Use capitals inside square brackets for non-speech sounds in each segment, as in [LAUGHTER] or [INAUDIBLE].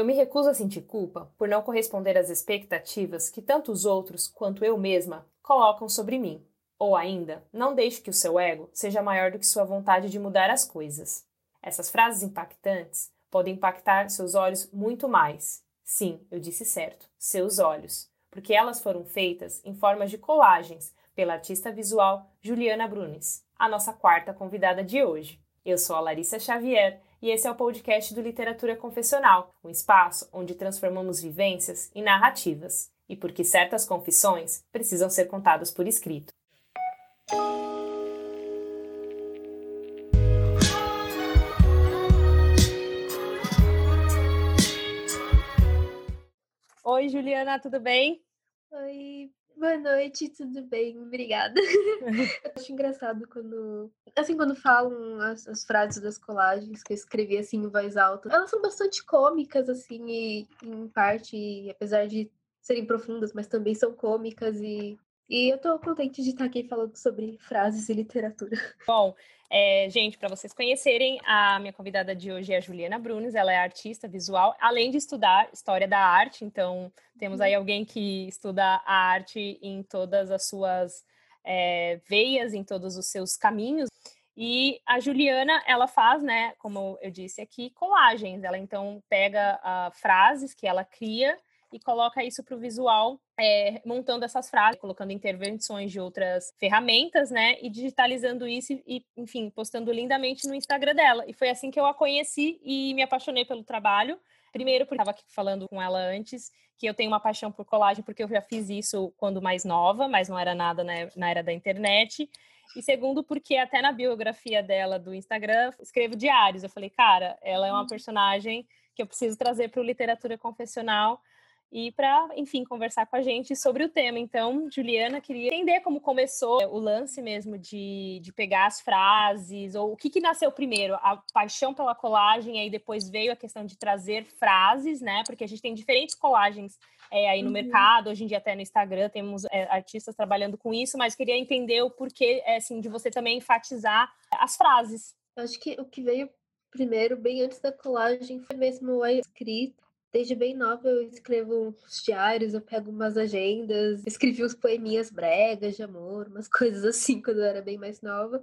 Eu me recuso a sentir culpa por não corresponder às expectativas que tanto os outros quanto eu mesma colocam sobre mim. Ou ainda, não deixe que o seu ego seja maior do que sua vontade de mudar as coisas. Essas frases impactantes podem impactar seus olhos muito mais. Sim, eu disse certo, seus olhos, porque elas foram feitas em formas de colagens pela artista visual Juliana Brunes, a nossa quarta convidada de hoje. Eu sou a Larissa Xavier e esse é o podcast do Literatura Confessional, um espaço onde transformamos vivências em narrativas, e porque certas confissões precisam ser contadas por escrito. Oi, Juliana, tudo bem? Oi, Boa noite, tudo bem? Obrigada. [LAUGHS] eu acho engraçado quando, assim, quando falam as, as, frases das colagens que eu escrevi assim em voz alta. Elas são bastante cômicas, assim, e em parte, apesar de serem profundas, mas também são cômicas e e eu tô contente de estar aqui falando sobre frases e literatura. Bom, é, gente, para vocês conhecerem, a minha convidada de hoje é a Juliana Brunes, ela é artista visual, além de estudar história da arte, então temos aí uhum. alguém que estuda a arte em todas as suas é, veias, em todos os seus caminhos. E a Juliana, ela faz, né, como eu disse aqui, colagens. Ela então pega uh, frases que ela cria e coloca isso para o visual, é, montando essas frases, colocando intervenções de outras ferramentas, né? E digitalizando isso e, enfim, postando lindamente no Instagram dela. E foi assim que eu a conheci e me apaixonei pelo trabalho. Primeiro, porque estava aqui falando com ela antes, que eu tenho uma paixão por colagem, porque eu já fiz isso quando mais nova, mas não era nada na, na era da internet. E segundo, porque até na biografia dela do Instagram, escrevo diários. Eu falei, cara, ela é uma hum. personagem que eu preciso trazer para o literatura confessional e para, enfim, conversar com a gente sobre o tema. Então, Juliana, queria entender como começou o lance mesmo de, de pegar as frases, ou o que, que nasceu primeiro, a paixão pela colagem, aí depois veio a questão de trazer frases, né? Porque a gente tem diferentes colagens é, aí no uhum. mercado, hoje em dia até no Instagram temos é, artistas trabalhando com isso, mas queria entender o porquê, é, assim, de você também enfatizar as frases. Acho que o que veio primeiro, bem antes da colagem, foi mesmo a escrita Desde bem nova eu escrevo uns diários, eu pego umas agendas, escrevi uns poeminhas bregas de amor, umas [LAUGHS] coisas assim quando eu era bem mais nova.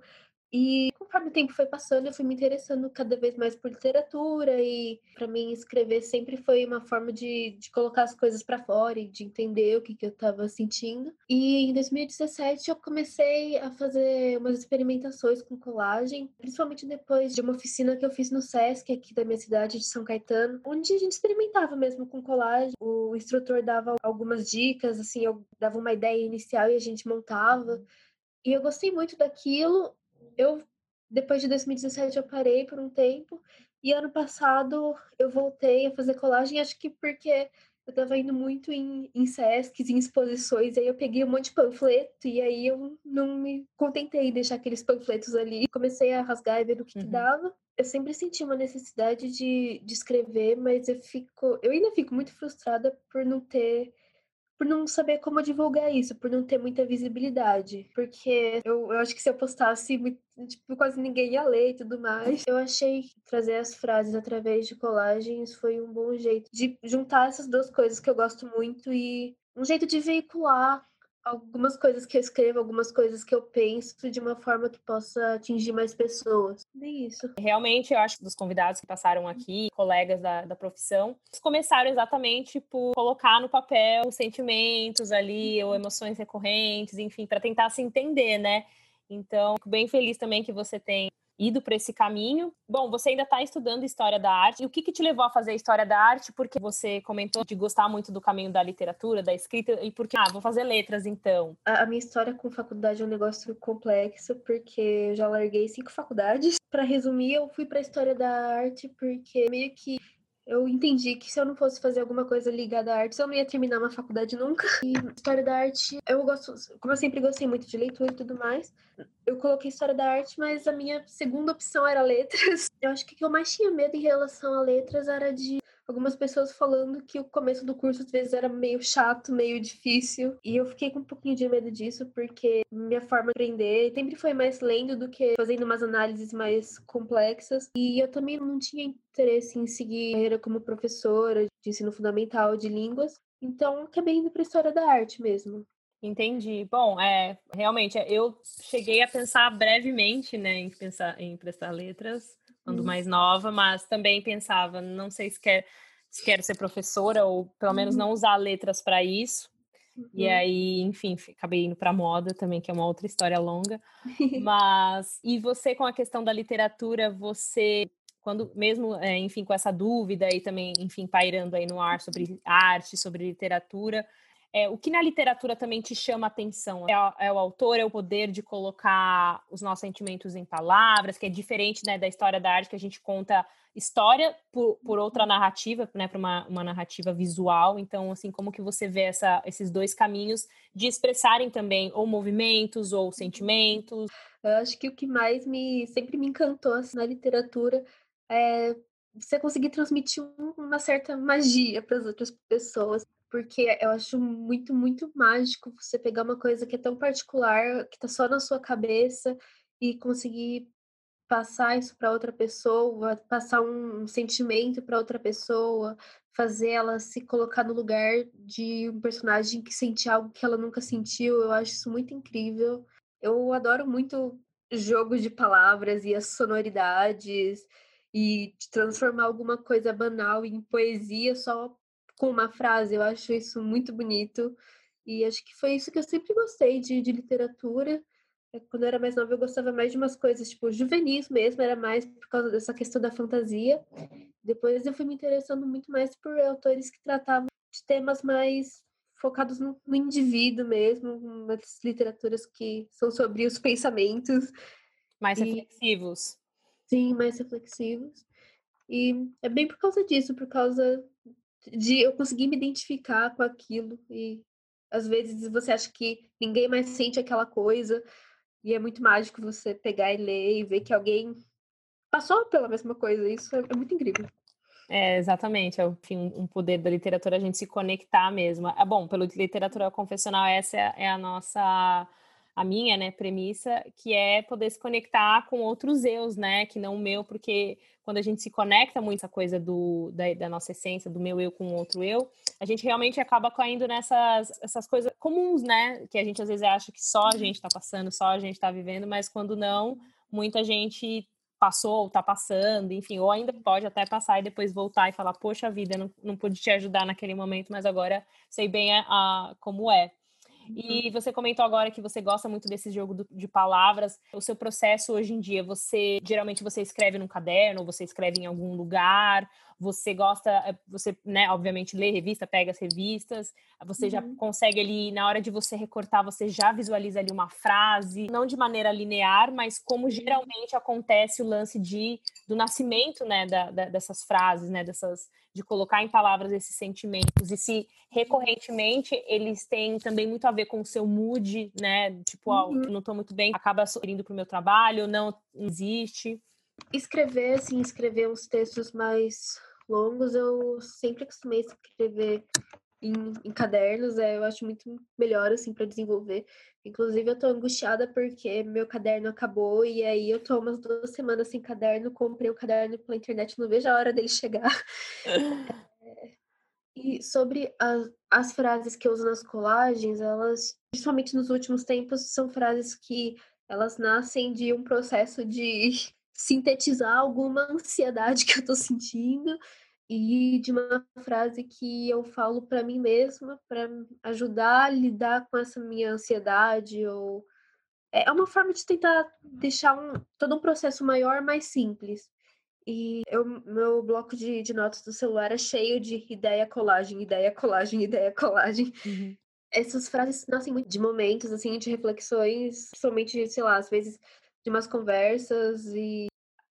E conforme o tempo foi passando, eu fui me interessando cada vez mais por literatura e para mim escrever sempre foi uma forma de, de colocar as coisas para fora e de entender o que, que eu estava sentindo. E em 2017 eu comecei a fazer umas experimentações com colagem, principalmente depois de uma oficina que eu fiz no SESC aqui da minha cidade de São Caetano, onde a gente experimentava mesmo com colagem. O instrutor dava algumas dicas, assim, eu dava uma ideia inicial e a gente montava. E eu gostei muito daquilo eu depois de 2017 eu parei por um tempo e ano passado eu voltei a fazer colagem, acho que porque eu estava indo muito em, em SESCs, em exposições, e aí eu peguei um monte de panfleto e aí eu não me contentei em deixar aqueles panfletos ali. Comecei a rasgar e ver o que, uhum. que dava. Eu sempre senti uma necessidade de, de escrever, mas eu fico, eu ainda fico muito frustrada por não ter por não saber como divulgar isso, por não ter muita visibilidade. Porque eu, eu acho que se eu postasse, tipo, quase ninguém ia ler e tudo mais. Eu achei que trazer as frases através de colagens foi um bom jeito de juntar essas duas coisas que eu gosto muito e um jeito de veicular algumas coisas que eu escrevo, algumas coisas que eu penso de uma forma que possa atingir mais pessoas. É isso. Realmente, eu acho que dos convidados que passaram aqui, colegas da, da profissão, eles começaram exatamente por colocar no papel sentimentos ali, ou emoções recorrentes, enfim, para tentar se entender, né? Então, fico bem feliz também que você tem ido para esse caminho. Bom, você ainda está estudando História da Arte. E o que, que te levou a fazer História da Arte? Porque você comentou de gostar muito do caminho da literatura, da escrita, e porque, ah, vou fazer letras então. A, a minha história com faculdade é um negócio complexo, porque eu já larguei cinco faculdades. Para resumir, eu fui para História da Arte porque meio que eu entendi que se eu não fosse fazer alguma coisa ligada à arte, eu não ia terminar uma faculdade nunca. E história da arte, eu gosto, como eu sempre gostei muito de leitura e tudo mais, eu coloquei história da arte, mas a minha segunda opção era letras. [LAUGHS] Eu acho que o que eu mais tinha medo em relação a letras era de algumas pessoas falando que o começo do curso às vezes era meio chato, meio difícil. E eu fiquei com um pouquinho de medo disso, porque minha forma de aprender sempre foi mais lendo do que fazendo umas análises mais complexas. E eu também não tinha interesse em seguir carreira como professora de ensino fundamental de línguas. Então, acabei indo para história da arte mesmo. Entendi. Bom, é, realmente, eu cheguei a pensar brevemente, né, em pensar em prestar letras, quando hum. mais nova, mas também pensava, não sei se quer se quero ser professora ou pelo menos uhum. não usar letras para isso. Uhum. E aí, enfim, acabei indo para moda também, que é uma outra história longa. [LAUGHS] Mas e você com a questão da literatura, você quando mesmo, é, enfim, com essa dúvida e também, enfim, pairando aí no ar sobre arte, sobre literatura, é, o que na literatura também te chama atenção? É, é, o autor, é o poder de colocar os nossos sentimentos em palavras, que é diferente né, da história da arte, que a gente conta história por, por outra uhum. narrativa, né, para uma, uma narrativa visual. Então, assim, como que você vê essa, esses dois caminhos de expressarem também ou movimentos ou sentimentos? Eu acho que o que mais me sempre me encantou assim, na literatura é você conseguir transmitir uma certa magia para as outras pessoas porque eu acho muito, muito mágico você pegar uma coisa que é tão particular, que tá só na sua cabeça e conseguir passar isso para outra pessoa, passar um sentimento para outra pessoa, fazer ela se colocar no lugar de um personagem que sente algo que ela nunca sentiu. Eu acho isso muito incrível. Eu adoro muito jogo de palavras e as sonoridades e transformar alguma coisa banal em poesia só com uma frase. Eu acho isso muito bonito. E acho que foi isso que eu sempre gostei de, de literatura. É, quando eu era mais nova, eu gostava mais de umas coisas, tipo, juvenis mesmo, era mais por causa dessa questão da fantasia. Depois eu fui me interessando muito mais por autores que tratavam de temas mais focados no, no indivíduo mesmo, umas literaturas que são sobre os pensamentos. Mais e, reflexivos. Sim, mais reflexivos. E é bem por causa disso, por causa de eu conseguir me identificar com aquilo e às vezes você acha que ninguém mais sente aquela coisa e é muito mágico você pegar e ler e ver que alguém passou pela mesma coisa. Isso é, é muito incrível. É, exatamente. É um poder da literatura a gente se conectar mesmo. É bom, pelo literatura confessional, essa é, é a nossa a minha, né, premissa, que é poder se conectar com outros eus, né, que não o meu, porque quando a gente se conecta muito essa coisa do, da, da, nossa essência, do meu eu com outro eu, a gente realmente acaba caindo nessas essas coisas comuns, né, que a gente às vezes acha que só a gente está passando, só a gente está vivendo, mas quando não, muita gente passou ou está passando, enfim, ou ainda pode até passar e depois voltar e falar, poxa vida, não, não pude te ajudar naquele momento, mas agora sei bem a, a como é. E você comentou agora que você gosta muito desse jogo de palavras. O seu processo hoje em dia, você geralmente você escreve num caderno, você escreve em algum lugar, você gosta, eh, você, né, obviamente lê revista, pega as revistas, você uhum. já consegue ali, na hora de você recortar, você já visualiza ali uma frase, não de maneira linear, mas como geralmente acontece o lance de, do nascimento, né, da, da, dessas frases, né, dessas, de colocar em palavras esses sentimentos, e se recorrentemente eles têm também muito a ver com o seu mood, né, tipo, uhum. oh, não estou muito bem, acaba indo para o meu trabalho, não existe. Escrever, assim, escrever uns textos mais longos, eu sempre costumei escrever em, em cadernos, é, eu acho muito melhor, assim, para desenvolver. Inclusive, eu tô angustiada porque meu caderno acabou e aí eu tô umas duas semanas sem caderno, comprei o caderno pela internet, não vejo a hora dele chegar. [LAUGHS] é, e sobre as, as frases que eu uso nas colagens, elas, principalmente nos últimos tempos, são frases que elas nascem de um processo de [LAUGHS] sintetizar alguma ansiedade que eu tô sentindo e de uma frase que eu falo para mim mesma para ajudar a lidar com essa minha ansiedade ou é, é uma forma de tentar deixar um, todo um processo maior mais simples. E eu, meu bloco de, de notas do celular é cheio de ideia colagem, ideia colagem, ideia colagem. Uhum. Essas frases nascem muito de momentos, assim, de reflexões, principalmente, sei lá, às vezes de umas conversas e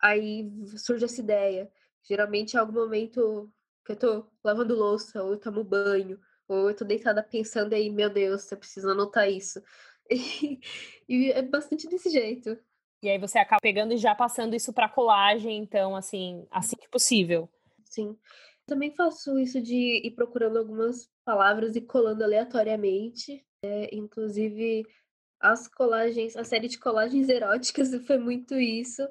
aí surge essa ideia. Geralmente é algum momento que eu tô lavando louça, ou eu tomo banho, ou eu tô deitada pensando aí, meu Deus, eu preciso anotar isso. E, [LAUGHS] e é bastante desse jeito. E aí você acaba pegando e já passando isso para colagem, então, assim, assim que possível. Sim. Também faço isso de ir procurando algumas palavras e colando aleatoriamente. É, inclusive, as colagens, a série de colagens eróticas [LAUGHS] foi muito isso,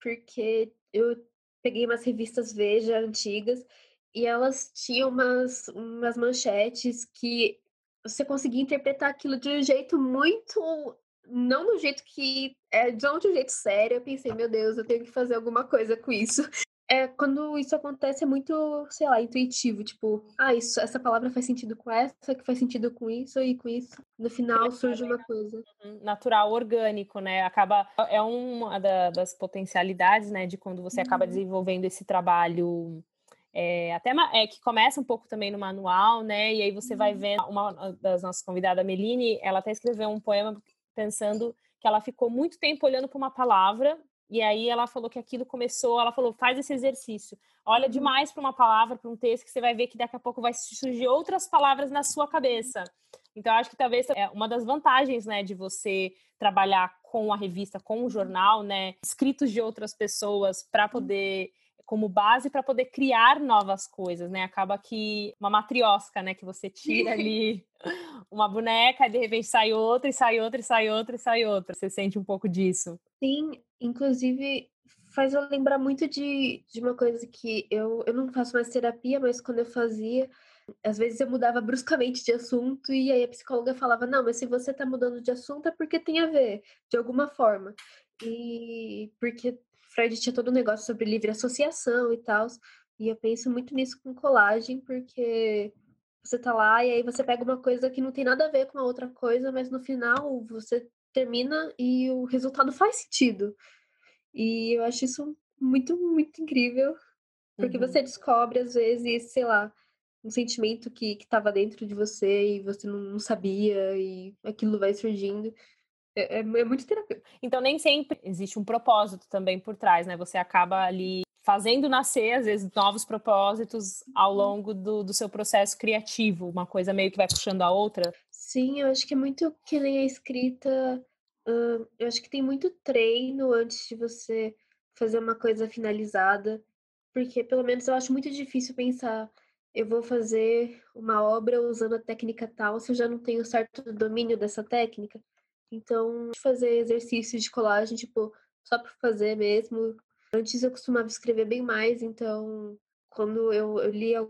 porque eu peguei umas revistas Veja antigas e elas tinham umas, umas manchetes que você conseguia interpretar aquilo de um jeito muito. Não do jeito que. É, de um jeito sério. Eu pensei, meu Deus, eu tenho que fazer alguma coisa com isso. É, quando isso acontece, é muito, sei lá, intuitivo. Tipo, ah, isso, essa palavra faz sentido com essa, que faz sentido com isso e com isso. No final surge uma coisa. Uhum, natural, orgânico, né? Acaba. É uma das potencialidades, né, de quando você acaba uhum. desenvolvendo esse trabalho é, até é, que começa um pouco também no manual, né? E aí você vai uhum. vendo uma das nossas convidadas, a Meline, ela até escreveu um poema pensando que ela ficou muito tempo olhando para uma palavra e aí ela falou que aquilo começou, ela falou, faz esse exercício. Olha uhum. demais para uma palavra, para um texto, que você vai ver que daqui a pouco vai surgir outras palavras na sua cabeça. Então, acho que talvez é uma das vantagens, né, de você trabalhar com a revista, com o uhum. jornal, né, escritos de outras pessoas para poder como base para poder criar novas coisas, né? Acaba que uma matriosca, né? Que você tira ali [LAUGHS] uma boneca e de repente sai outra, e sai outra, e sai outra, e sai outra. Você sente um pouco disso? Sim, inclusive faz eu lembrar muito de, de uma coisa que eu, eu não faço mais terapia, mas quando eu fazia, às vezes eu mudava bruscamente de assunto e aí a psicóloga falava: Não, mas se você tá mudando de assunto é porque tem a ver, de alguma forma. E porque Freud tinha todo um negócio sobre livre associação e tal. E eu penso muito nisso com colagem, porque você tá lá e aí você pega uma coisa que não tem nada a ver com a outra coisa, mas no final você termina e o resultado faz sentido. E eu acho isso muito, muito incrível, porque uhum. você descobre, às vezes, sei lá, um sentimento que estava dentro de você e você não, sabia, e aquilo vai surgindo. É, é, é muito terapêutico. Então, nem sempre existe um propósito também por trás, né? Você acaba ali fazendo nascer, às vezes, novos propósitos ao uhum. longo do, do seu processo criativo, uma coisa meio que vai puxando a outra. Sim, eu acho que é muito que nem a escrita. Uh, eu acho que tem muito treino antes de você fazer uma coisa finalizada, porque pelo menos eu acho muito difícil pensar. Eu vou fazer uma obra usando a técnica tal se eu já não tenho certo domínio dessa técnica. Então, fazer exercícios de colagem, tipo, só por fazer mesmo. Antes eu costumava escrever bem mais, então, quando eu, eu lia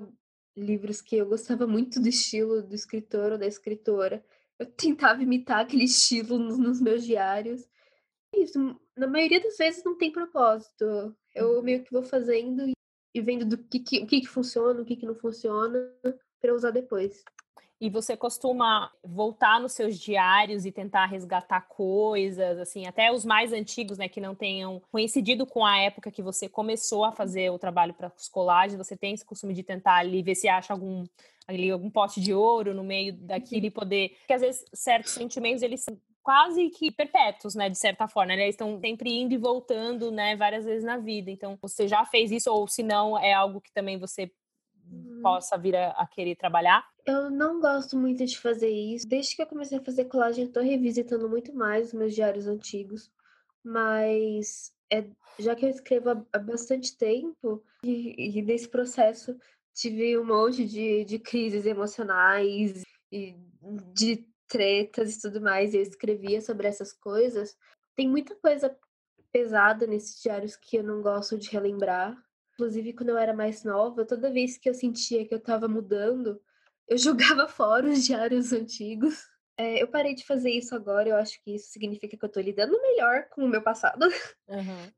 livros que eu gostava muito do estilo do escritor ou da escritora, eu tentava imitar aquele estilo nos, nos meus diários. Isso, na maioria das vezes não tem propósito. Eu uhum. meio que vou fazendo e vendo do que, que, o que, que funciona, o que, que não funciona, para usar depois. E você costuma voltar nos seus diários e tentar resgatar coisas, assim, até os mais antigos, né, que não tenham coincidido com a época que você começou a fazer o trabalho para os colagens, você tem esse costume de tentar ali ver se acha algum ali algum pote de ouro no meio daquilo e poder, porque às vezes certos sentimentos eles são quase que perpétuos, né, de certa forma, né? Eles estão sempre indo e voltando, né, várias vezes na vida. Então, você já fez isso ou se não é algo que também você uhum. possa vir a, a querer trabalhar? Eu não gosto muito de fazer isso. Desde que eu comecei a fazer colagem, estou revisitando muito mais os meus diários antigos. Mas é, já que eu escrevo há, há bastante tempo, e, e, nesse processo tive um monte de, de crises emocionais e de tretas e tudo mais, e eu escrevia sobre essas coisas. Tem muita coisa pesada nesses diários que eu não gosto de relembrar. Inclusive, quando eu era mais nova, toda vez que eu sentia que eu estava mudando, eu [LAUGHS] jogava fora os diários antigos. É, eu parei de fazer isso agora, eu acho que isso significa que eu tô lidando melhor com o meu passado. [LAUGHS] Uhum.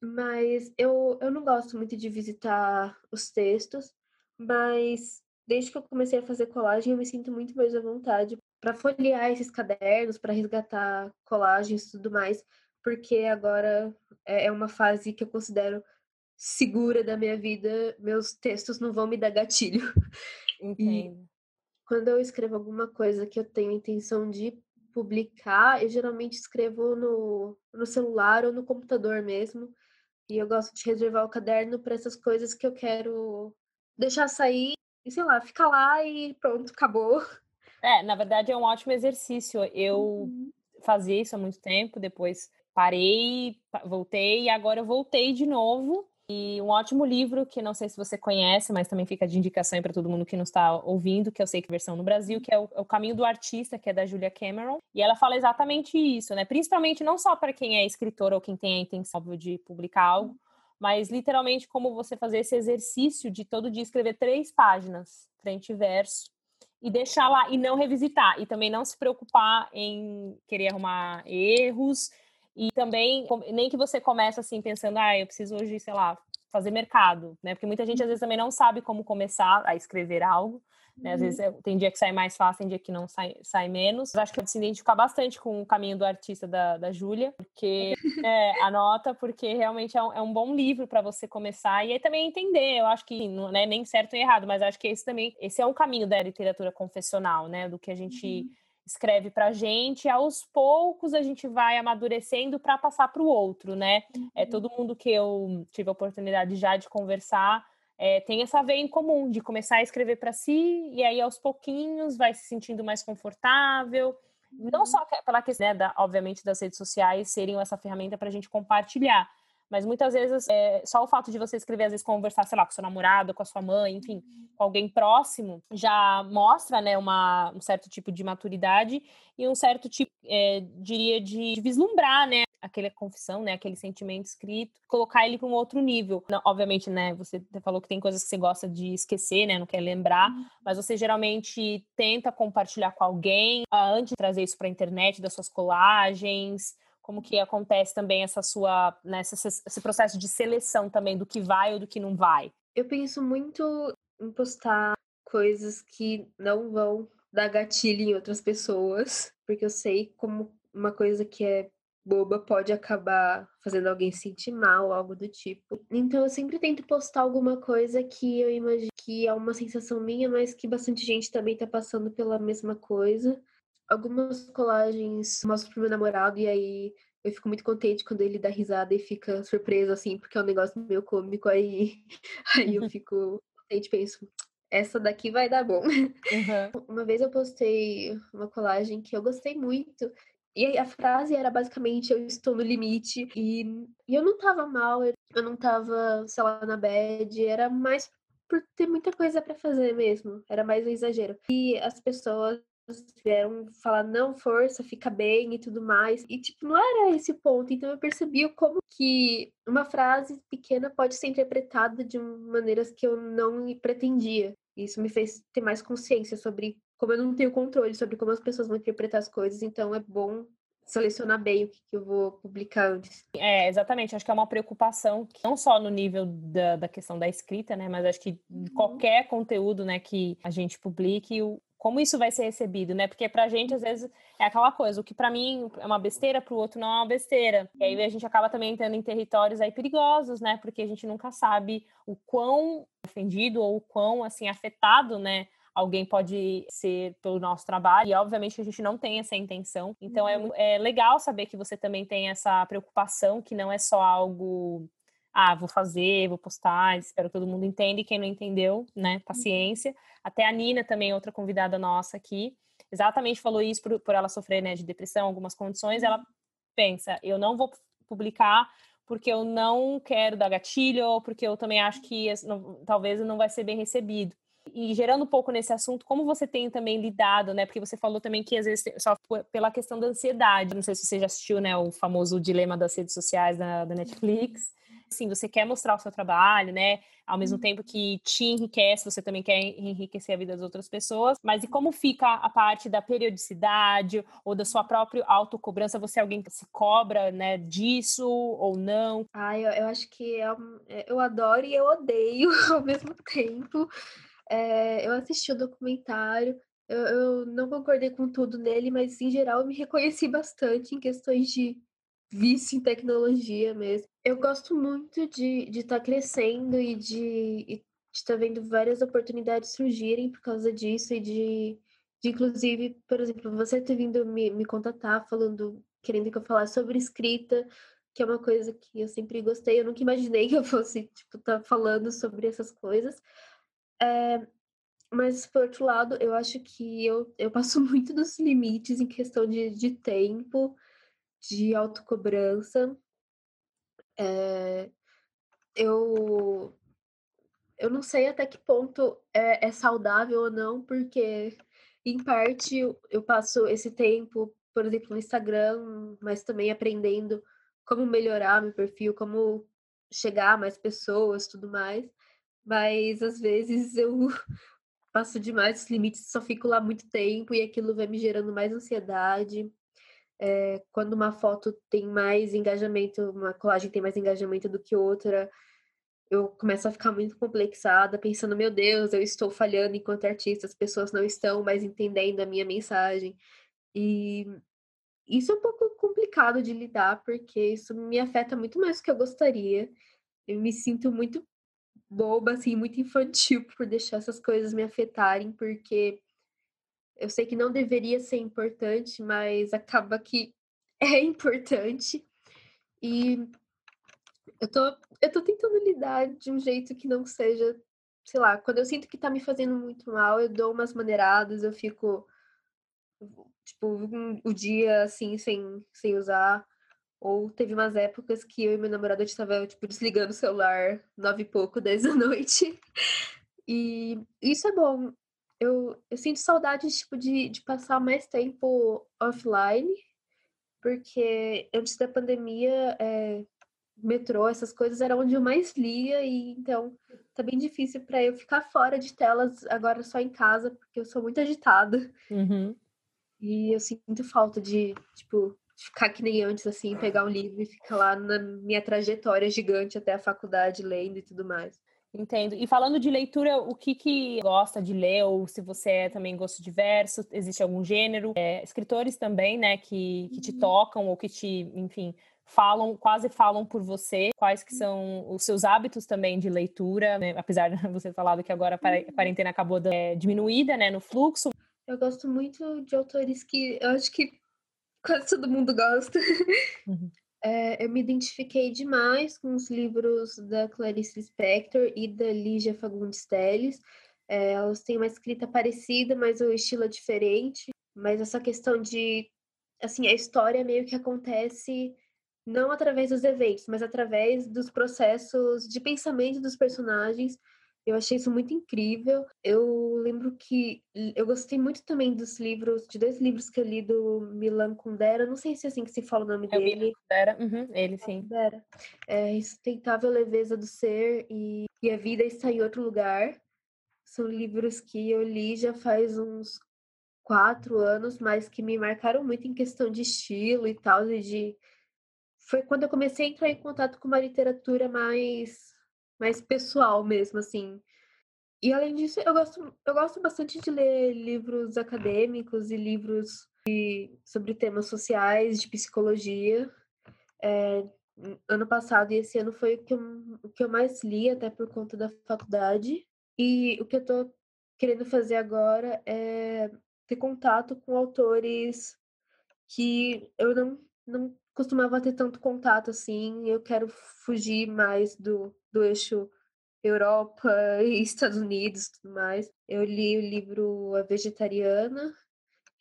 Mas eu, eu não gosto muito de visitar os textos, mas desde que eu comecei a fazer colagem, eu me sinto muito mais à vontade para folhear esses cadernos, para resgatar colagens e tudo mais, porque agora é, é uma fase que eu considero segura da minha vida, meus textos não vão me dar gatilho. [LAUGHS] Entendo. E quando eu escrevo alguma coisa que eu tenho intenção de publicar, eu geralmente escrevo no, no celular ou no computador mesmo. E eu gosto de reservar o caderno para essas coisas que eu quero deixar sair e, sei lá, ficar lá e pronto, acabou. É, na verdade é um ótimo exercício. Eu uhum. fazia isso há muito tempo, depois parei, voltei e agora eu voltei de novo E um ótimo livro que não sei se você conhece, mas também fica de indicação para todo mundo que não está ouvindo, que eu sei que versão no Brasil, que é o, é o, Caminho do Artista, que é da Julia Cameron. E ela fala exatamente isso, né? Principalmente não só para quem é escritor ou quem tem a intenção de publicar algo, mas literalmente como você fazer esse exercício de todo dia escrever três páginas, frente e verso, e deixar lá e não revisitar. E também não se preocupar em querer arrumar erros. E também, nem que você comece assim, pensando, ah, eu preciso hoje, sei lá, fazer mercado, né? Porque muita gente às vezes também não sabe como começar a escrever algo. Né? Às vezes tem dia que sai mais fácil, tem dia que não sai, sai menos. Eu acho que eu se identificar bastante com o caminho do artista da, da Júlia, porque [LAUGHS] é, anota, porque realmente é um, é um bom livro para você começar e aí também entender. Eu acho que não é nem certo nem errado, mas acho que esse também esse é um caminho da literatura confessional, né? Do que a gente uhum. Escreve para gente. Aos poucos a gente vai amadurecendo para passar para o outro, né? É uhum. É todo mundo que eu tive a oportunidade já de conversar é, tem essa veia em comum de começar a escrever para si e aí aos pouquinhos vai se sentindo mais confortável. Não só pela questão, né, da, obviamente, das redes sociais serem essa ferramenta para a gente compartilhar, mas muitas vezes é, só o fato de você escrever, às vezes conversar, sei lá, com seu namorado, com a sua mãe, enfim, com alguém próximo, já mostra, né, uma, um certo tipo de maturidade e um certo tipo, é, diria, de, de vislumbrar, né, aquela confissão, né, aquele sentimento escrito, colocar ele para um outro nível. Não, obviamente, né, você falou que tem coisas que você gosta de esquecer, né, não quer lembrar, uhum. mas você geralmente tenta compartilhar com alguém ah, antes de trazer isso para a internet, das suas colagens, como que acontece também essa sua, né, esse, processo de seleção também do que vai ou do que não vai? Eu penso muito em postar coisas que não vão dar gatilho em outras pessoas, porque eu sei como uma coisa que é boba pode acabar fazendo alguém se sentir mal, algo do tipo. Então eu sempre tento postar alguma coisa que eu imagino que é uma sensação minha, mas que bastante gente também tá passando pela mesma coisa algumas colagens mostro pro meu namorado e aí eu fico muito contente quando ele dá risada e fica surpreso, assim, porque é um negócio meio cômico, aí, [LAUGHS] aí eu fico contente e penso, essa daqui vai dar bom. Uhum. [LAUGHS] Uma vez eu postei uma colagem que eu gostei muito, e a frase era basicamente eu estou no limite, e, e eu não tava mal, eu não tava, sei lá, na bad, era mais por ter muita coisa para fazer mesmo, era mais um exagero. E as pessoas vieram falar, não, força, fica bem e tudo mais. E, tipo, não era esse ponto. Então eu percebi como que uma frase pequena pode ser interpretada de maneiras que eu não pretendia. Isso me fez ter mais consciência sobre como eu não tenho controle sobre como as pessoas vão interpretar as coisas. Então é bom selecionar bem o que, eu vou publicar antes. É, exatamente. Acho que é uma preocupação, que não só no nível da, da questão da escrita, né? Mas acho que uhum. qualquer conteúdo, né, que a gente publique, o, como isso vai ser recebido, né? Porque pra gente, às vezes, é aquela coisa, o que para mim é uma besteira, pro outro não é uma besteira. E aí a gente acaba também entrando em territórios aí perigosos, né? Porque a gente nunca sabe o quão ofendido ou o quão, assim, afetado, né? Alguém pode ser pelo nosso trabalho, e obviamente a gente não tem essa intenção. Então é uhum. é, é legal saber que você também tem essa preocupação, que não é só algo ah, vou fazer, vou postar, espero que todo mundo entenda, e quem não entendeu, né, uhum. paciência. Até a Nina também, outra convidada nossa aqui, exatamente falou isso por, por ela sofrer, né, de depressão, algumas condições, ela pensa, eu não vou publicar porque eu não quero dar gatilho, ou porque eu também acho que não, talvez não vai ser bem recebido. E gerando um pouco nesse assunto, como você tem também lidado, né? Porque você falou também que às vezes só pela questão da ansiedade. Não sei se você já assistiu, né? O famoso dilema das redes sociais da, da Netflix assim, você quer mostrar o seu trabalho, né? Ao mesmo uhum. tempo que te enriquece, você também quer enriquecer a vida das outras pessoas. Mas e como fica a parte da periodicidade ou da sua própria autocobrança? Você é alguém que se cobra, né, disso ou não? Ah, eu, eu acho que é, é, eu adoro e eu odeio [LAUGHS] ao mesmo tempo. É, eu assisti o documentário, eu, eu, não concordei com tudo nele, mas em geral eu me reconheci bastante em questões de vício em tecnologia mesmo. Eu gosto muito de estar tá crescendo e de estar tá vendo várias oportunidades surgirem por causa disso e de, de inclusive, por exemplo, você ter vindo me, me contatar falando, querendo que eu falasse sobre escrita, que é uma coisa que eu sempre gostei. Eu nunca imaginei que eu fosse, tipo, estar tá falando sobre essas coisas. É, mas, por outro lado, eu acho que eu, eu passo [LAUGHS] muito dos limites em questão de, de tempo de autocobrança. É, eu eu não sei até que ponto é, é saudável ou não, porque em parte eu passo esse tempo, por exemplo, no Instagram, mas também aprendendo como melhorar meu perfil, como chegar a mais pessoas, tudo mais. Mas às vezes eu [LAUGHS] passo demais os limites, só fico lá muito tempo e aquilo vai me gerando mais ansiedade. É, quando uma foto tem mais engajamento, uma colagem tem mais engajamento do que outra, eu começo a ficar muito complexada, pensando, meu Deus, eu estou falhando enquanto artista, as pessoas não estão mais entendendo a minha mensagem. E isso é um pouco complicado de lidar, porque isso me afeta muito mais do que eu gostaria. Eu me sinto muito boba, assim, muito infantil por deixar essas coisas me afetarem, porque eu sei que não deveria ser importante, mas acaba que [LAUGHS] é importante. E eu tô, eu tô tentando lidar de um jeito que não seja, sei lá, quando eu sinto que tá me fazendo muito mal, eu dou umas maneiradas, eu fico, tipo, um, o dia assim, sem, sem usar. Ou teve umas épocas que eu e meu namorado a gente tava, tipo, desligando o celular nove e pouco, [LAUGHS] dez da noite. E isso é bom eu, eu sinto saudade tipo, de, de passar mais tempo offline, porque antes da pandemia, é, metrô, essas coisas era onde eu mais lia, e então tá bem difícil para eu ficar fora de telas agora só em casa, porque eu sou muito agitada. Uhum. E eu sinto falta de, tipo, ficar que nem antes, assim, pegar um livro e ficar lá na minha trajetória gigante até a faculdade lendo e tudo mais. Entendo. E falando de leitura, o que que gosta de ler, ou se você é também gosto diverso, existe algum gênero? É, escritores também, né, que, que te uhum. tocam ou que te, enfim, falam, quase falam por você, quais que são os seus hábitos também de leitura, né? apesar de [LAUGHS] você ter falado que agora a uhum. quarentena acabou de, é, diminuída, né, no fluxo. Eu gosto muito de autores que eu acho que quase todo mundo gosta. Uhum. É, eu me identifiquei demais com os livros da Clarice Lispector e da Lígia Fagundes Telles. É, elas têm uma escrita parecida, mas o estilo é diferente. Mas essa questão de, assim, a história meio que acontece não através dos eventos, mas através dos processos de pensamento dos personagens eu achei isso muito incrível. Eu lembro que eu gostei muito também dos livros, de dois livros que eu li do Milan Kundera. Não sei se é assim que se fala o nome é dele. Kundera, uhum, ele sim. Kundera. É Insustentável Leveza do Ser e, e A Vida Está em Outro Lugar. São livros que eu li já faz uns quatro anos, mas que me marcaram muito em questão de estilo e tal, e de... Foi quando eu comecei a entrar em contato com uma literatura mais mais pessoal mesmo, assim. E além disso, eu gosto, eu gosto bastante de ler livros acadêmicos e livros de, sobre temas sociais, de psicologia. É, ano passado e esse ano foi o que, eu, o que eu mais li, até por conta da faculdade. E o que eu tô querendo fazer agora é ter contato com autores que eu não, não costumava ter tanto contato assim. Eu quero fugir mais do, do eixo Europa [LAUGHS] e Estados Unidos e tudo mais. Eu li o livro A Vegetariana,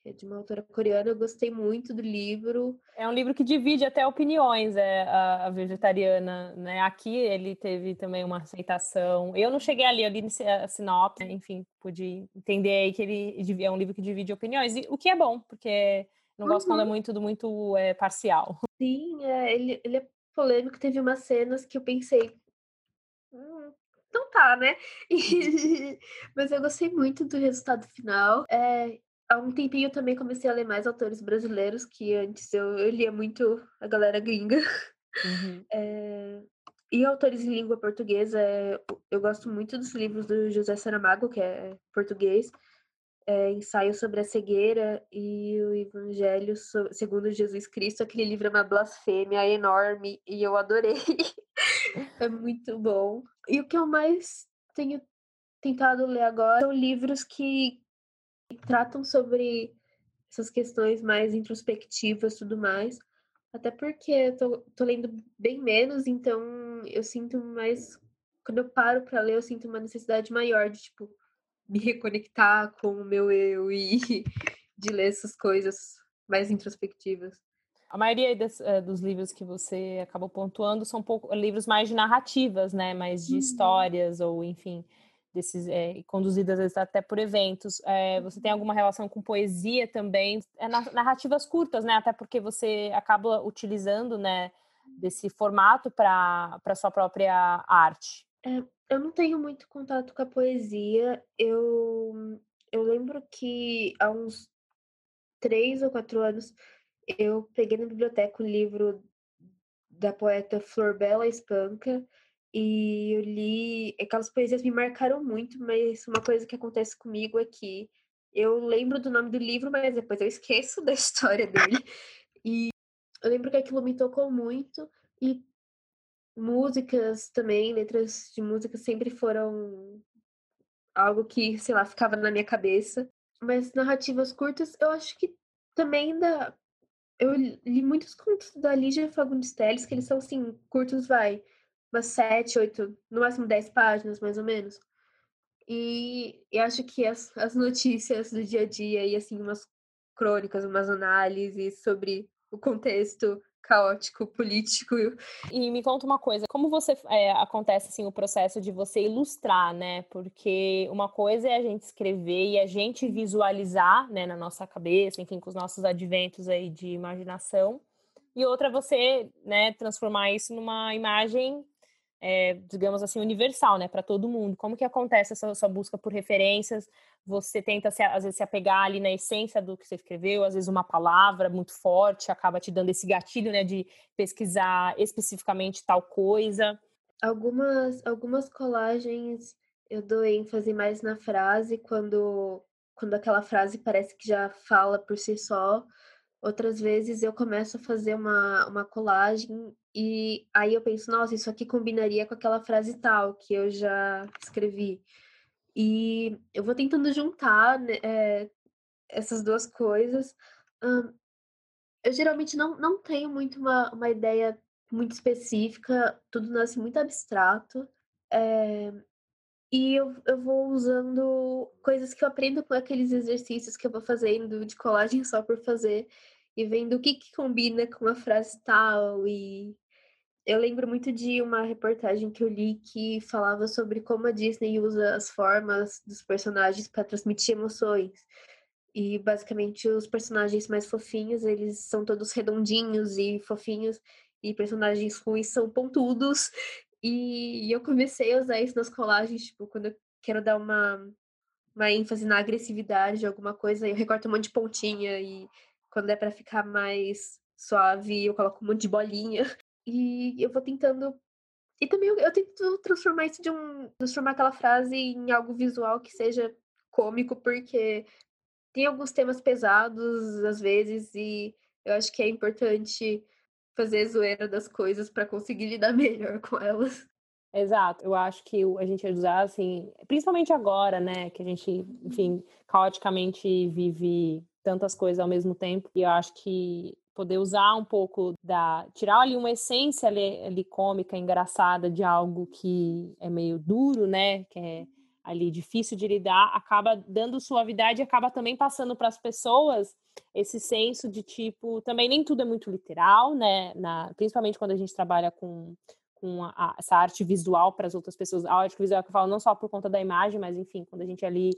que é de uma autora coreana, eu gostei muito do livro. É um livro que divide até opiniões, é, a, a Vegetariana, né? Aqui ele teve também uma aceitação. Eu não cheguei ali, eu li a sinopse, enfim, pude entender aí que ele é um livro que divide opiniões, e, o que é bom, porque não uhum. gosto quando é uhum. muito, muito é, parcial. Sim, é, ele, ele é polêmico, teve umas cenas que eu pensei, hum, então tá, né? [LAUGHS] E, mas eu gostei muito do resultado final. É, há um tempinho eu também comecei a ler mais autores brasileiros, que antes eu, eu lia muito a galera gringa. Uhum. [LAUGHS] É, e autores em língua portuguesa, é, eu gosto muito dos livros do José Saramago, que é português, é, Ensaio sobre a Cegueira e o Evangelho segundo Jesus Cristo. Aquele livro é uma blasfêmia enorme e eu adorei. [LAUGHS] é muito bom. E o que eu mais tenho tentado ler agora são livros que tratam sobre essas questões mais introspectivas e tudo mais. Até porque eu tô, tô lendo bem menos, então eu sinto mais. Quando eu paro para ler, eu sinto uma necessidade maior de, tipo, me reconectar com o meu eu e [LAUGHS] de ler essas coisas mais introspectivas. A maioria das, uh, dos livros que você acabou pontuando são pouco, livros mais de narrativas, né? Mais de uhum. histórias ou, enfim, desses é, conduzidas vezes até por eventos. É, você tem alguma relação com poesia também? É, narrativas curtas, né? Até porque você acaba utilizando, né? Desse formato para para sua própria arte. É, eu não tenho muito contato com a poesia. Eu eu lembro que há uns três ou quatro anos eu peguei na biblioteca o livro da poeta Flor Bela Espanca e eu li. Aquelas poesias me marcaram muito, mas uma coisa que acontece comigo é que eu lembro do nome do livro, mas depois eu esqueço [LAUGHS] da história dele. E eu lembro que aquilo me tocou muito e músicas também, letras de música sempre foram algo que, sei lá, ficava na minha cabeça. Mas narrativas curtas, eu acho que também ainda. Eu li muitos contos da Lígia Fagundes Telles, que eles são, assim, curtos, vai, umas sete, oito, no máximo dez páginas, mais ou menos. E, e acho que as, as notícias do dia a dia e, assim, umas crônicas, umas análises sobre o contexto caótico político. E me conta uma coisa, como você é, acontece assim o processo de você ilustrar, né? Porque uma coisa é a gente escrever e a gente visualizar, né, na nossa cabeça, enfim, com os nossos adventos aí de imaginação, e outra é você, né, transformar isso numa imagem é, digamos assim, universal, né, para todo mundo. Como que acontece essa sua busca por referências? Você tenta, se, às vezes, se apegar ali na essência do que você escreveu, às vezes uma palavra muito forte acaba te dando esse gatilho, né, de pesquisar especificamente tal coisa. Algumas, algumas colagens eu dou ênfase mais na frase, quando, quando aquela frase parece que já fala por si só. Outras vezes eu começo a fazer uma, uma colagem e aí eu penso, nossa, isso aqui combinaria com aquela frase tal que eu já escrevi. E eu vou tentando juntar né, é, essas duas coisas. eu geralmente não, não tenho muito uma, uma ideia muito específica, tudo nasce muito abstrato. É, e eu, eu vou usando coisas que eu aprendo com aqueles exercícios que eu vou fazendo de colagem só por fazer e vendo o que, que combina com a frase tal e eu lembro muito de uma reportagem que eu li que falava sobre como a Disney usa as formas dos personagens para transmitir emoções. E basicamente os personagens mais fofinhos, eles são todos redondinhos e fofinhos, e personagens ruins são pontudos. E eu comecei a usar isso nas colagens, tipo, quando eu quero dar uma, uma ênfase na agressividade de alguma coisa, eu recorto um monte de pontinha e quando é para ficar mais suave, eu coloco um monte de bolinha. [LAUGHS] E eu vou tentando. E também eu, eu tento transformar isso de um. transformar aquela frase em algo visual que seja cômico, porque tem alguns temas pesados às vezes, e eu acho que é importante fazer zoeira das coisas para conseguir lidar [LAUGHS] melhor com elas. Exato, eu acho que a gente usar, assim, principalmente agora, né, que a gente, enfim, caoticamente vive tantas coisas ao mesmo tempo, e eu acho que poder usar um pouco da. tirar ali uma essência ali, ali cômica, engraçada de algo que é meio duro, né? Que é ali difícil de lidar, acaba dando suavidade e acaba também passando para as pessoas esse senso de tipo, também nem tudo é muito literal, né? Na, principalmente quando a gente trabalha com, com a, essa arte visual para as outras pessoas, a arte visual que eu falo não só por conta da imagem, mas enfim, quando a gente ali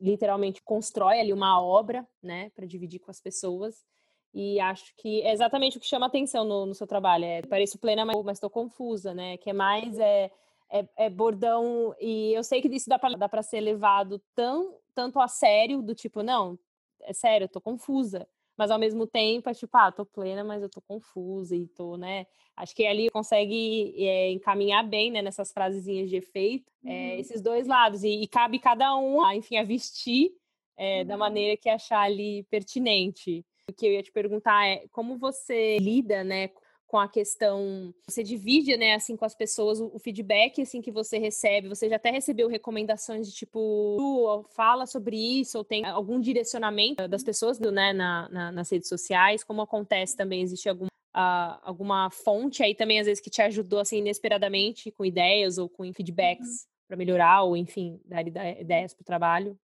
literalmente constrói ali uma obra, né, para dividir com as pessoas. E acho que é exatamente o que chama atenção no, no seu trabalho. É, pareço plena, mas estou confusa, né? Que é mais é, é, é, bordão. E eu sei que isso dá para ser levado tão, tanto a sério, do tipo, não, é sério, tô confusa. Mas ao mesmo tempo é tipo, ah, tô plena, mas eu tô confusa e tô, né? Acho que ali consegue é, encaminhar bem, né, nessas frasezinhas de efeito, é, uhum. esses dois lados. E, e, cabe cada um, a, enfim, a vestir é, da uhum. maneira que achar ali pertinente. O que eu ia te perguntar é como você lida, né, com a questão, você divide, né, assim, com as pessoas o, feedback, assim, que você recebe, você já até recebeu recomendações de, tipo, fala sobre isso, ou tem algum direcionamento das pessoas, né, na, na nas redes sociais, como acontece também, existe algum, uh, alguma fonte aí também, às vezes, que te ajudou, assim, inesperadamente, com ideias ou com feedbacks uhum. para melhorar, ou, enfim, dar ideias para o trabalho?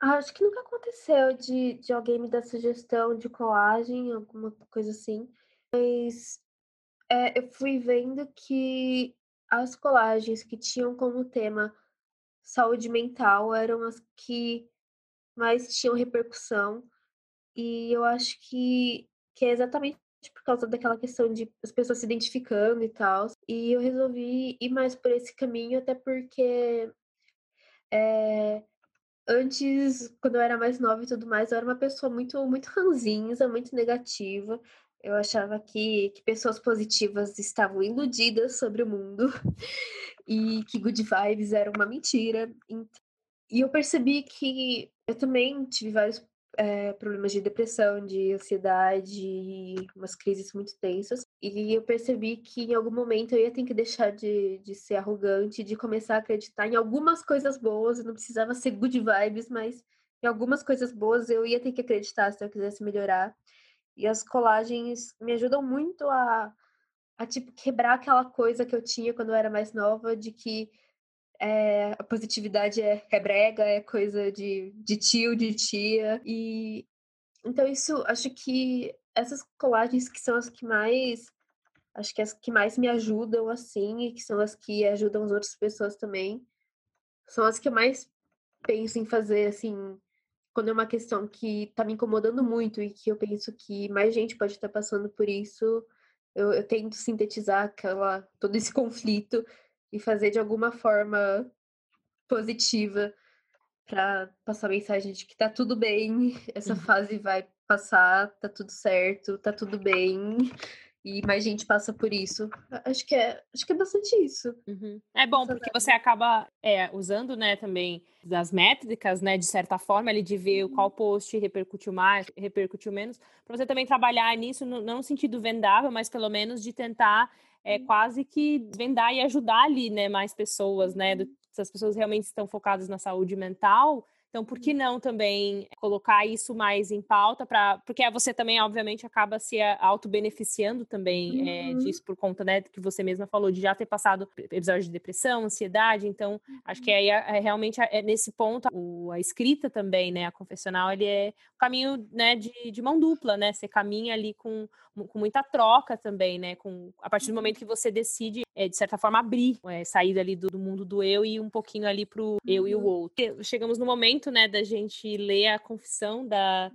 Ah, acho que nunca aconteceu de, de alguém me dar sugestão de colagem, alguma coisa assim. Mas é, eu fui vendo que as colagens que tinham como tema saúde mental eram as que mais tinham repercussão. E eu acho que, que é exatamente por causa daquela questão de as pessoas se identificando e tal. E eu resolvi ir mais por esse caminho, até porque é, antes, quando eu era mais nova e tudo mais, eu era uma pessoa muito, muito ranzinza, muito negativa. Eu achava que, que pessoas positivas estavam iludidas sobre o mundo [LAUGHS] e que good vibes era uma mentira. E eu percebi que eu também tive vários é, problemas de depressão, de ansiedade, umas crises muito tensas. E eu percebi que em algum momento eu ia ter que deixar de, de ser arrogante, de começar a acreditar em algumas coisas boas. Não precisava ser good vibes, mas em algumas coisas boas eu ia ter que acreditar se eu quisesse melhorar. E as colagens me ajudam muito a, a tipo, quebrar aquela coisa que eu tinha quando eu era mais nova, de que é, a positividade é, é brega, é coisa de, de tio, de tia. E então isso, acho que essas colagens que são as que mais acho que as que mais me ajudam assim e que são as que ajudam as outras pessoas também são as que eu mais penso em fazer assim quando é uma questão que está me incomodando muito e que eu penso que mais gente pode estar passando por isso, eu, eu tento sintetizar aquela, todo esse [LAUGHS] conflito e fazer de alguma forma positiva para passar a mensagem de que tá tudo bem, [LAUGHS] essa uhum. fase vai passar, tá tudo certo, tá tudo bem, e mais gente passa por isso. Acho que é, acho que é bastante isso. Uhum. É bom, porque você acaba é, usando, né, também das métricas, né, de certa forma, ali de ver uhum. qual post repercutiu mais, repercutiu menos, para você também trabalhar nisso, não no sentido vendável, mas pelo menos de tentar é, uhum. quase que vendar e ajudar ali, né, mais pessoas, né, do, se as pessoas realmente estão focadas na saúde mental, então, por que não também colocar isso mais em pauta? Pra, porque você também, obviamente, acaba se auto-beneficiando também uhum. é, disso por conta né, que você mesma falou, de já ter passado episódios de depressão, ansiedade. Então, uhum. acho que uhum. aí é, realmente é nesse ponto, o, a escrita também, né? A confessional, ele é um caminho né, de, de mão dupla, né? Você caminha ali com, com muita troca também, né? Com, a partir do momento que você decide, é, de certa forma, abrir, é, sair ali do, do, mundo do eu e um pouquinho ali pro eu e o uhum. outro. Chegamos no momento momento, né, da gente ler a confissão da,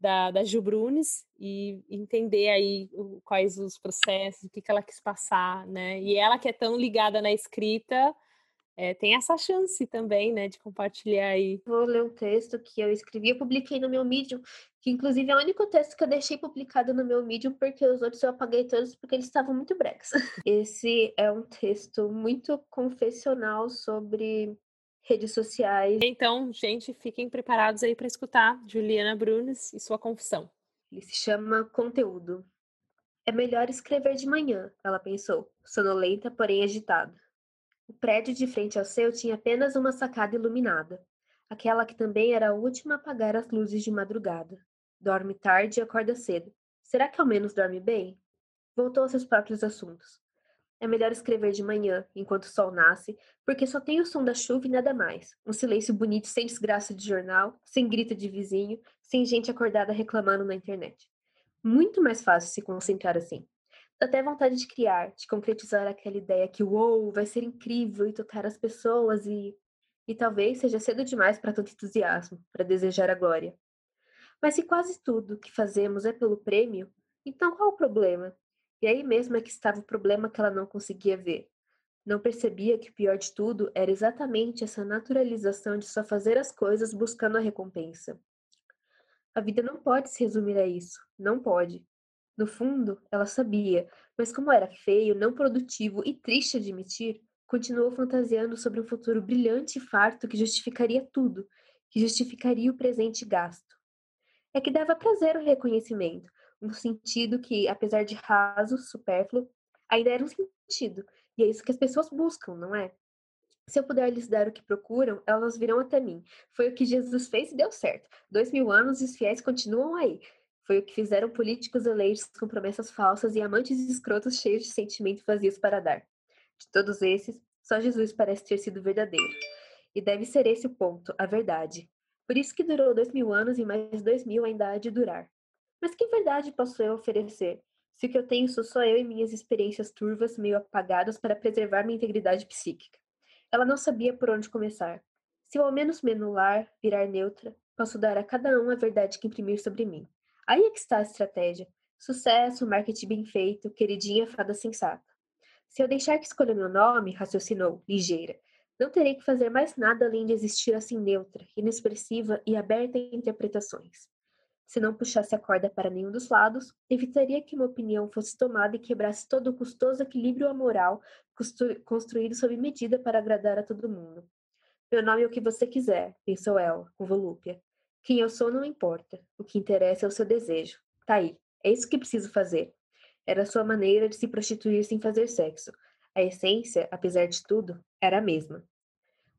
da, da Gil Brunes e entender aí o, quais os processos, o que, que ela quis passar, né? E ela que é tão ligada na escrita, é, tem essa chance também, né, de compartilhar aí. Vou ler um texto que eu escrevi, eu publiquei no meu Medium, que inclusive é o único texto que eu deixei publicado no meu Medium, porque os outros eu apaguei todos porque eles estavam muito bregas. [LAUGHS] Esse é um texto muito confessional sobre redes sociais. Então, gente, fiquem preparados aí para escutar Juliana Brunes e sua confissão. Ele se chama Conteúdo. É melhor escrever de manhã, ela pensou, sonolenta, porém agitada. O prédio de frente ao seu tinha apenas uma sacada iluminada, aquela que também era a última a apagar as luzes de madrugada. Dorme tarde e acorda cedo. Será que ao menos dorme bem? Voltou aos seus próprios assuntos. É melhor escrever de manhã, enquanto o sol nasce, porque só tem o som da chuva e nada mais. Um silêncio bonito sem desgraça de jornal, sem grito de vizinho, sem gente acordada reclamando na internet. Muito mais fácil se concentrar assim. Até vontade de criar, de concretizar aquela ideia que, uou, vai ser incrível e tocar as pessoas e. E talvez seja cedo demais para tanto entusiasmo, para desejar a glória. Mas se quase tudo que fazemos é pelo prêmio, então qual o problema? E aí mesmo é que estava o problema que ela não conseguia ver. Não percebia que o pior de tudo era exatamente essa naturalização de só fazer as coisas buscando a recompensa. A vida não pode se resumir a isso, não pode. No fundo, ela sabia, mas como era feio, não produtivo e triste admitir, continuou fantasiando sobre um futuro brilhante e farto que justificaria tudo, que justificaria o presente gasto. É que dava prazer o reconhecimento, um sentido que, apesar de raso, supérfluo, ainda era um sentido. E é isso que as pessoas buscam, não é? Se eu puder lhes dar o que procuram, elas virão até mim. Foi o que Jesus fez e deu certo. Dois mil anos e os fiéis continuam aí. Foi o que fizeram políticos eleitos com promessas falsas e amantes escrotos cheios de sentimentos vazios para dar. De todos esses, só Jesus parece ter sido verdadeiro. E deve ser esse o ponto, a verdade. Por isso que durou dois mil anos e mais dois mil ainda há de durar. Mas que verdade posso eu oferecer, se o que eu tenho sou só eu e minhas experiências turvas, meio apagadas, para preservar minha integridade psíquica? Ela não sabia por onde começar. Se eu ao menos menular, virar neutra, posso dar a cada um a verdade que imprimir sobre mim. Aí é que está a estratégia. Sucesso, marketing bem feito, queridinha fada sensata. Se eu deixar que escolha meu nome, raciocinou, ligeira, não terei que fazer mais nada além de existir assim neutra, inexpressiva e aberta em interpretações. Se não puxasse a corda para nenhum dos lados, evitaria que uma opinião fosse tomada e quebrasse todo o custoso equilíbrio moral construído sob medida para agradar a todo mundo. Meu nome é o que você quiser, pensou ela, com volúpia. Quem eu sou não importa. O que interessa é o seu desejo. Tá aí. É isso que preciso fazer. Era sua maneira de se prostituir sem fazer sexo. A essência, apesar de tudo, era a mesma.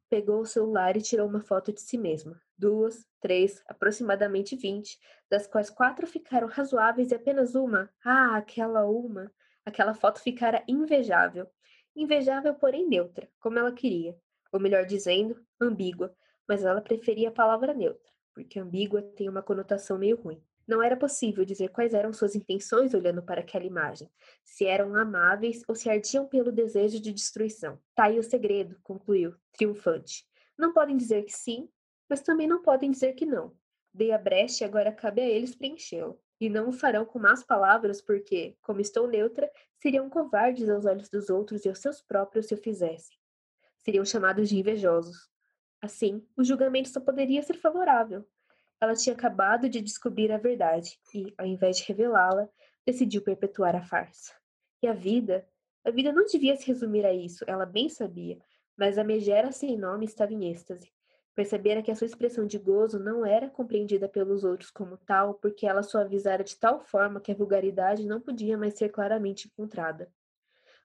Pegou o celular e tirou uma foto de si mesma. Duas, três, aproximadamente vinte, das quais quatro ficaram razoáveis e apenas uma, ah, aquela uma, aquela foto ficara invejável. Invejável, porém neutra, como ela queria. Ou melhor dizendo, ambígua, mas ela preferia a palavra neutra, porque ambígua tem uma conotação meio ruim. Não era possível dizer quais eram suas intenções olhando para aquela imagem, se eram amáveis ou se ardiam pelo desejo de destruição. Tá aí o segredo, concluiu, triunfante. Não podem dizer que sim, mas também não podem dizer que não. Dei a brecha e agora cabe a eles preenchê-lo. E não o farão com más palavras, porque, como estou neutra, seriam covardes aos olhos dos outros e aos seus próprios se o fizessem. Seriam chamados de invejosos. Assim, o julgamento só poderia ser favorável, ela tinha acabado de descobrir a verdade e, ao invés de revelá-la, decidiu perpetuar a farsa. E a vida? A vida não devia se resumir a isso, ela bem sabia, mas a megera sem nome estava em êxtase. Percebera que a sua expressão de gozo não era compreendida pelos outros como tal, porque ela suavizara de tal forma que a vulgaridade não podia mais ser claramente encontrada.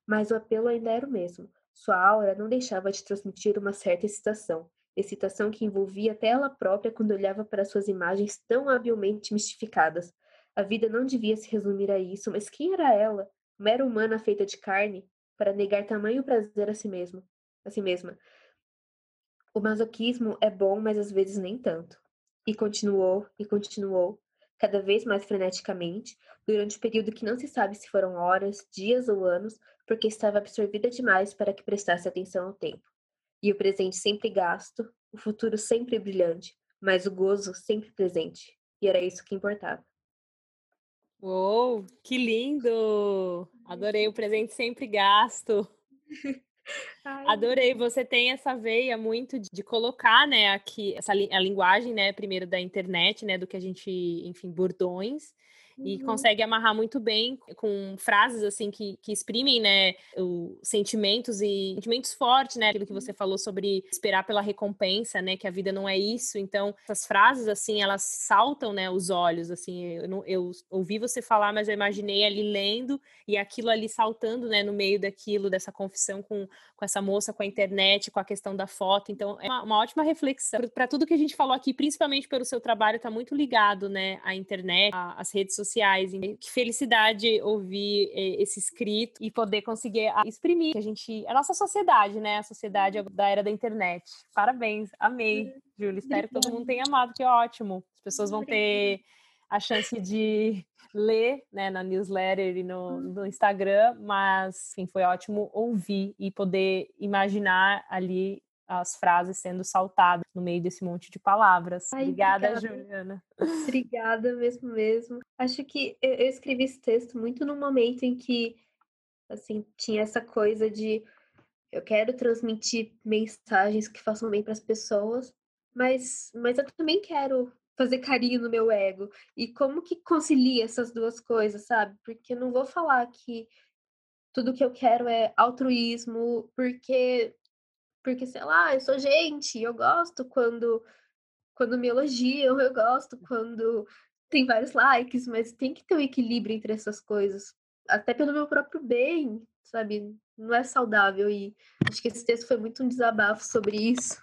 Mas o apelo ainda era o mesmo. Sua aura não deixava de transmitir uma certa excitação, excitação que envolvia até ela própria quando olhava para suas imagens tão habilmente mistificadas. A vida não devia se resumir a isso, mas quem era ela, mera humana feita de carne, para negar tamanho prazer a si mesma? A si mesma. O masoquismo é bom, mas às vezes nem tanto. E continuou, e continuou, cada vez mais freneticamente, durante o um período que não se sabe se foram horas, dias ou anos, porque estava absorvida demais para que prestasse atenção ao tempo e o presente sempre gasto, o futuro sempre brilhante, mas o gozo sempre presente. E era isso que importava. Uou, que lindo! Adorei o presente sempre gasto. [LAUGHS] Adorei, você tem essa veia muito de, de colocar, né, aqui essa a linguagem, né, primeiro da internet, né, do que a gente, enfim, bordões, e uhum. consegue amarrar muito bem com frases assim que, que exprimem, né, os sentimentos e sentimentos fortes, né, aquilo que você uhum. falou sobre esperar pela recompensa, né, que a vida não é isso. Então, essas frases assim, elas saltam, né, os olhos, assim, eu, não, eu ouvi você falar, mas eu imaginei ali lendo e aquilo ali saltando, né, no meio daquilo, dessa confissão com, com essa moça, com a internet, com a questão da foto. Então, é uma, uma ótima reflexão para tudo que a gente falou aqui, principalmente pelo seu trabalho, está muito ligado, né, à internet, às redes sociais sociais. Que felicidade ouvir eh, esse escrito e poder conseguir exprimir a gente, a nossa sociedade, né? A sociedade da era da internet. Parabéns, amei, Júlia. Espero que todo mundo tenha amado, que é ótimo. As pessoas vão ter a chance de [LAUGHS] ler né, na newsletter e no, no Instagram, mas enfim, foi ótimo ouvir e poder imaginar ali as frases sendo saltadas no meio desse monte de palavras. Ai, obrigada, obrigada, Juliana. [LAUGHS] Obrigada mesmo, mesmo. Acho que eu, eu escrevi esse texto muito no momento em que, assim, tinha essa coisa de eu quero transmitir mensagens que façam bem para as pessoas, mas, mas eu também quero fazer carinho no meu ego. E como que concilia essas duas coisas, sabe? Porque eu não vou falar que tudo que eu quero é altruísmo, porque porque, sei lá, eu sou gente, eu gosto quando, quando me elogiam, eu gosto quando tem vários likes, mas tem que ter um equilíbrio entre essas coisas. Até pelo meu próprio bem, sabe? Não é saudável. E acho que esse texto foi muito um desabafo sobre isso.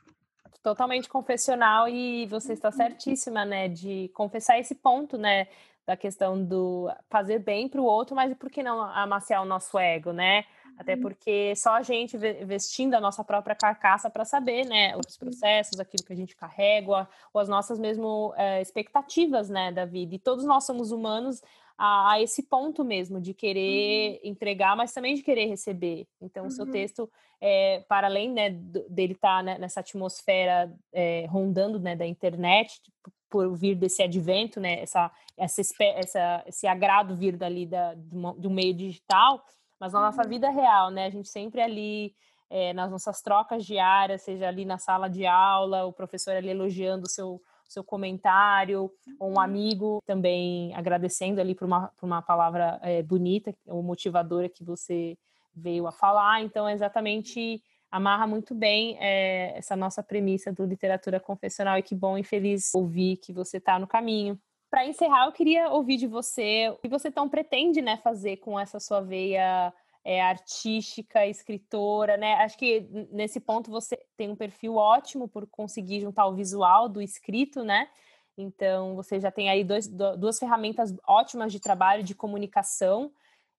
Totalmente confessional, e você está uhum. certíssima, né? De confessar esse ponto, né? Da questão do fazer bem para o outro, mas por que não amaciar o nosso ego, né? Até uhum. porque só a gente vestindo a nossa própria carcaça para saber, né, os processos, aquilo que a gente carrega, ou as nossas mesmo é, expectativas, né, da vida. E todos nós somos humanos a, a esse ponto mesmo de querer uhum. entregar, mas também de querer receber. Então, o seu uhum. texto, é, para além né, dele estar tá, né, nessa atmosfera é, rondando né, da internet, tipo, por vir desse advento, né, essa, essa, essa, esse agrado vir dali da, do, do meio digital, mas na nossa uhum. vida real, né? A gente sempre ali é, nas nossas trocas diárias, seja ali na sala de aula, o professor ali elogiando o seu, seu comentário, ou um uhum. amigo também agradecendo ali por uma, por uma palavra é, bonita ou motivadora que você veio a falar. Então, é exatamente amarra muito bem é, essa nossa premissa do literatura confessional e que bom e feliz ouvir que você está no caminho. Para encerrar, eu queria ouvir de você o que você tão pretende né, fazer com essa sua veia é, artística, escritora, né? Acho que nesse ponto você tem um perfil ótimo por conseguir juntar o visual do escrito, né? Então você já tem aí dois, duas ferramentas ótimas de trabalho, de comunicação.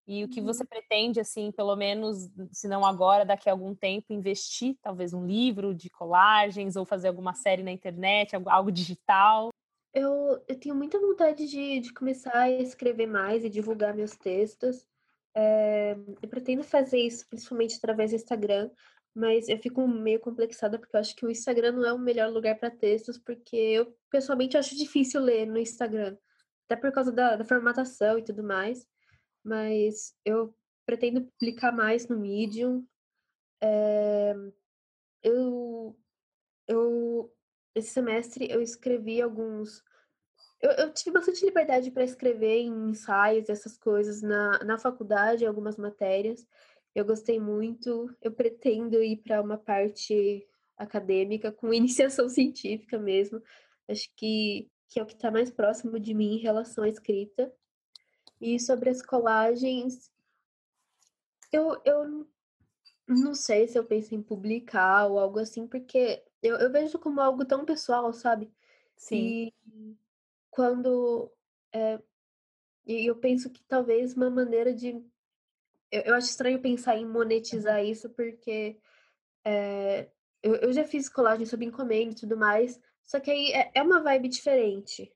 E o que você uhum. pretende, assim, pelo menos, se não agora, daqui a algum tempo, investir, talvez um livro de colagens ou fazer alguma série na internet, algo digital? Eu, eu tenho muita vontade de, de começar a escrever mais e divulgar meus textos. É, eu pretendo fazer isso principalmente através do Instagram, mas eu fico meio complexada porque eu acho que o Instagram não é o melhor lugar para textos, porque eu pessoalmente acho difícil ler no Instagram, até por causa da, da formatação e tudo mais. Mas eu pretendo publicar mais no Medium. É, eu, eu esse semestre eu escrevi alguns. Eu, eu tive bastante liberdade para escrever em ensaios, essas coisas, na, na faculdade, algumas matérias. Eu gostei muito. Eu pretendo ir para uma parte acadêmica, com [LAUGHS] iniciação científica mesmo. Acho que, que é o que está mais próximo de mim em relação à escrita. E sobre as colagens, eu, eu não sei se eu penso em publicar ou algo assim, porque eu, eu vejo como algo tão pessoal, sabe? Sim. E quando. É, e eu penso que talvez uma maneira de. Eu, eu acho estranho pensar em monetizar isso, porque é, eu, eu já fiz colagem sob encomenda e tudo mais, só que aí é, é uma vibe diferente.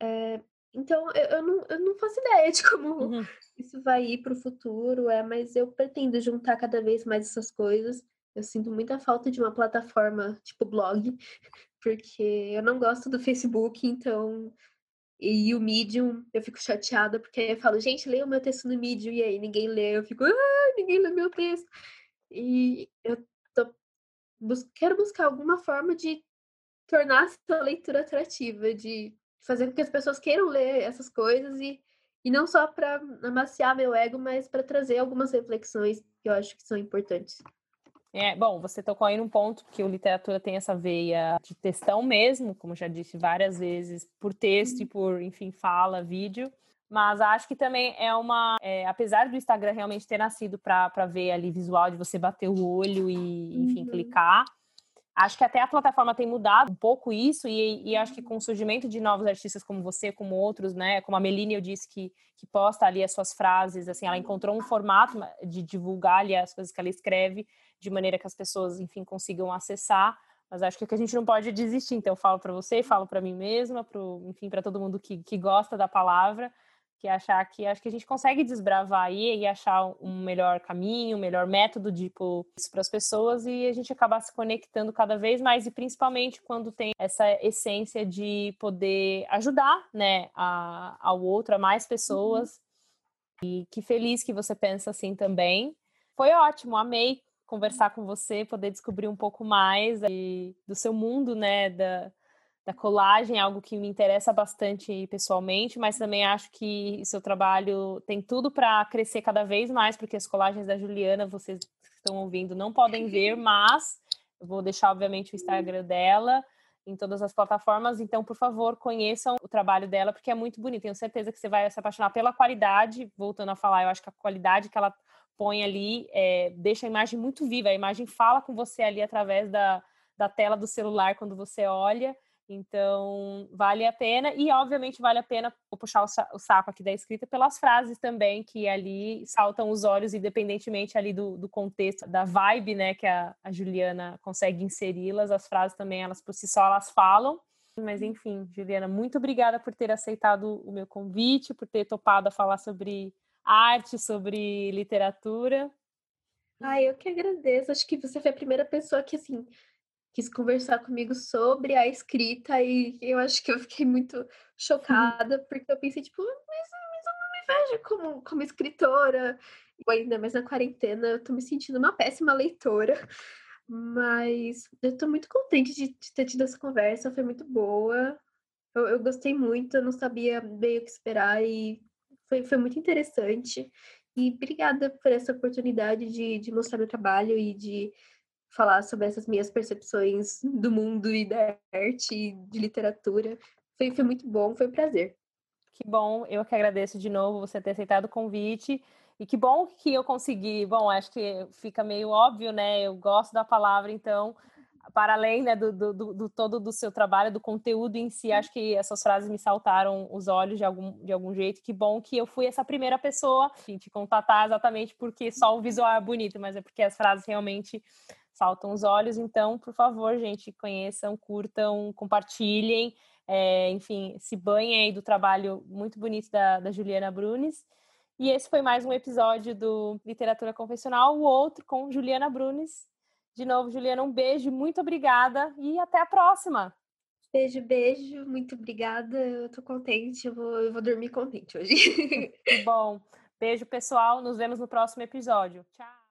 É, então, eu, eu, não, eu não faço ideia de [LAUGHS] como uhum. isso vai ir para o futuro, é, mas eu pretendo juntar cada vez mais essas coisas. Eu sinto muita falta de uma plataforma tipo blog, [LAUGHS] porque eu não gosto do Facebook, então. E o Medium, eu fico chateada, porque eu falo, gente, leia o meu texto no Medium, e aí ninguém lê, eu fico, ah, ninguém lê meu texto. E eu tô, bus quero buscar alguma forma de tornar essa leitura atrativa, de fazer com que as pessoas queiram ler essas coisas e, e não só para amaciar meu ego, mas para trazer algumas reflexões que eu acho que são importantes. É, bom, você tocou aí num ponto que o literatura tem essa veia de textão mesmo, como já disse várias vezes, por texto e por, enfim, fala, vídeo. Mas acho que também é uma. É, apesar do Instagram realmente ter nascido para ver ali visual de você bater o olho e, enfim, uhum. clicar, Acho que até a plataforma tem mudado um pouco isso, e, e, acho que com o surgimento de novos artistas como você, como outros, né? Como a Meline, eu disse que, que posta ali as suas frases, assim, ela encontrou um formato de divulgar ali as coisas que ela escreve, de maneira que as pessoas, enfim, consigam acessar. Mas acho que a gente não pode desistir. Então, eu falo para você, falo para mim mesma, pro, enfim, para todo mundo que, que gosta da palavra, que achar que acho que a gente consegue desbravar aí e achar um melhor caminho, um melhor método de pôr isso para as pessoas e a gente acabar se conectando cada vez mais e principalmente quando tem essa essência de poder ajudar, né, a, ao outro, a mais uhum. pessoas. Uhum. E que feliz que você pensa assim também. Foi ótimo, amei conversar com você, poder descobrir um pouco mais do seu mundo, né, da, da colagem, algo que me interessa bastante pessoalmente, mas também acho que seu trabalho tem tudo para crescer cada vez mais, porque as colagens da Juliana, vocês que estão ouvindo, não podem ver, [LAUGHS] mas eu vou deixar, obviamente, o Instagram dela em todas as plataformas, então, por favor, conheçam o trabalho dela, porque é muito bonito. Tenho certeza que você vai se apaixonar pela qualidade, voltando a falar, eu acho que a qualidade que ela põe ali é, deixa a imagem muito viva, a imagem fala com você ali através da, da tela do celular quando você olha, Então, vale a pena, e obviamente vale a pena puxar o saco aqui da escrita pelas frases também, que ali saltam os olhos, independentemente ali do, do contexto, da vibe, né, que a, a Juliana consegue inseri-las, as frases também, elas por si só, elas falam. Mas enfim, Juliana, muito obrigada por ter aceitado o meu convite, por ter topado a falar sobre arte, sobre literatura. Ah, eu que agradeço. Acho que você foi a primeira pessoa que, assim, quis conversar comigo sobre a escrita e eu acho que eu fiquei muito [LAUGHS] chocada, porque eu pensei, tipo, mas, mas eu não me vejo como, como escritora. E ainda mais na quarentena, eu tô me sentindo uma péssima leitora. Mas eu tô muito contente de, de ter tido essa conversa, foi muito boa. Eu, eu, gostei muito, eu não sabia bem o que esperar e foi, foi muito interessante. E obrigada por essa oportunidade de, de mostrar meu trabalho e de falar sobre essas minhas percepções do mundo e da arte e de literatura. Foi, foi muito bom, foi um prazer. Que bom, eu que agradeço de novo você ter aceitado o convite. E que bom que eu consegui. Bom, acho que fica meio óbvio, né? Eu gosto da palavra, então, para além né, do, do, do, todo do seu trabalho, do conteúdo em si, acho que essas frases me saltaram os olhos de algum, de algum jeito. Que bom que eu fui essa primeira pessoa a te contatar exatamente porque só o visual é bonito, mas é porque as frases realmente saltam os olhos. Então, por favor, gente, conheçam, curtam, compartilhem. É, enfim, se banhem aí do trabalho muito bonito da, da Juliana Brunes. E esse foi mais um episódio do Literatura Confessional, o outro com Juliana Brunes. De novo, Juliana, um beijo, muito obrigada e até a próxima. Beijo, beijo, muito obrigada. Eu tô contente, eu vou, eu vou dormir contente hoje. [LAUGHS] que bom. Beijo, pessoal. Nos vemos no próximo episódio. Tchau.